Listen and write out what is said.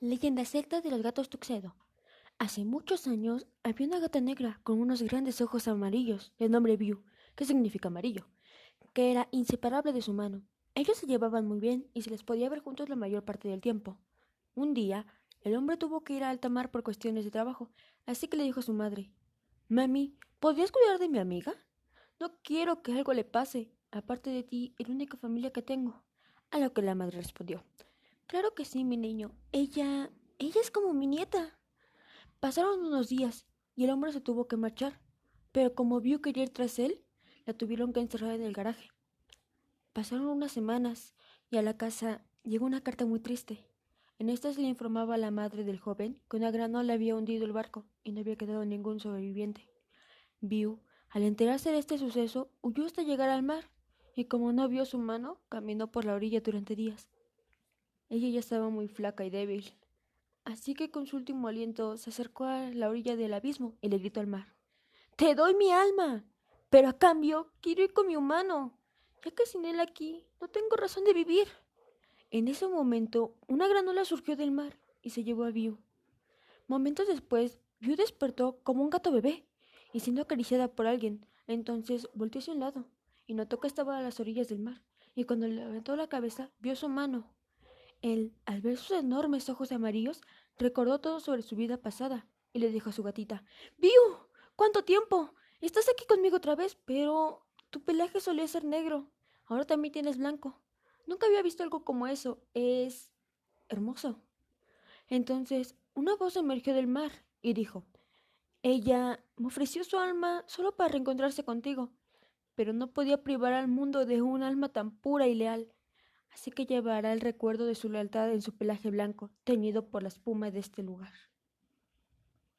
Leyenda secta de los gatos Tuxedo. Hace muchos años había una gata negra con unos grandes ojos amarillos, de nombre View, que significa amarillo, que era inseparable de su mano. Ellos se llevaban muy bien y se les podía ver juntos la mayor parte del tiempo. Un día, el hombre tuvo que ir a alta mar por cuestiones de trabajo, así que le dijo a su madre Mami, ¿podrías cuidar de mi amiga? No quiero que algo le pase. Aparte de ti, es la única familia que tengo. A lo que la madre respondió Claro que sí, mi niño. Ella... ella es como mi nieta. Pasaron unos días y el hombre se tuvo que marchar, pero como vio quería ir tras él, la tuvieron que encerrar en el garaje. Pasaron unas semanas y a la casa llegó una carta muy triste. En esta se le informaba a la madre del joven que una gran ola había hundido el barco y no había quedado ningún sobreviviente. View, al enterarse de este suceso, huyó hasta llegar al mar y como no vio su mano, caminó por la orilla durante días. Ella ya estaba muy flaca y débil, así que con su último aliento se acercó a la orilla del abismo y le gritó al mar Te doy mi alma, pero a cambio quiero ir con mi humano, ya que sin él aquí no tengo razón de vivir. En ese momento, una granola surgió del mar y se llevó a View. Momentos después, View despertó como un gato bebé y siendo acariciada por alguien. Entonces volteó hacia un lado y notó que estaba a las orillas del mar. Y cuando levantó la cabeza, vio su mano él, al ver sus enormes ojos amarillos, recordó todo sobre su vida pasada y le dijo a su gatita Viu, ¿cuánto tiempo? Estás aquí conmigo otra vez, pero tu pelaje solía ser negro. Ahora también tienes blanco. Nunca había visto algo como eso. Es hermoso. Entonces, una voz emergió del mar y dijo Ella me ofreció su alma solo para reencontrarse contigo, pero no podía privar al mundo de un alma tan pura y leal así que llevará el recuerdo de su lealtad en su pelaje blanco, teñido por la espuma de este lugar.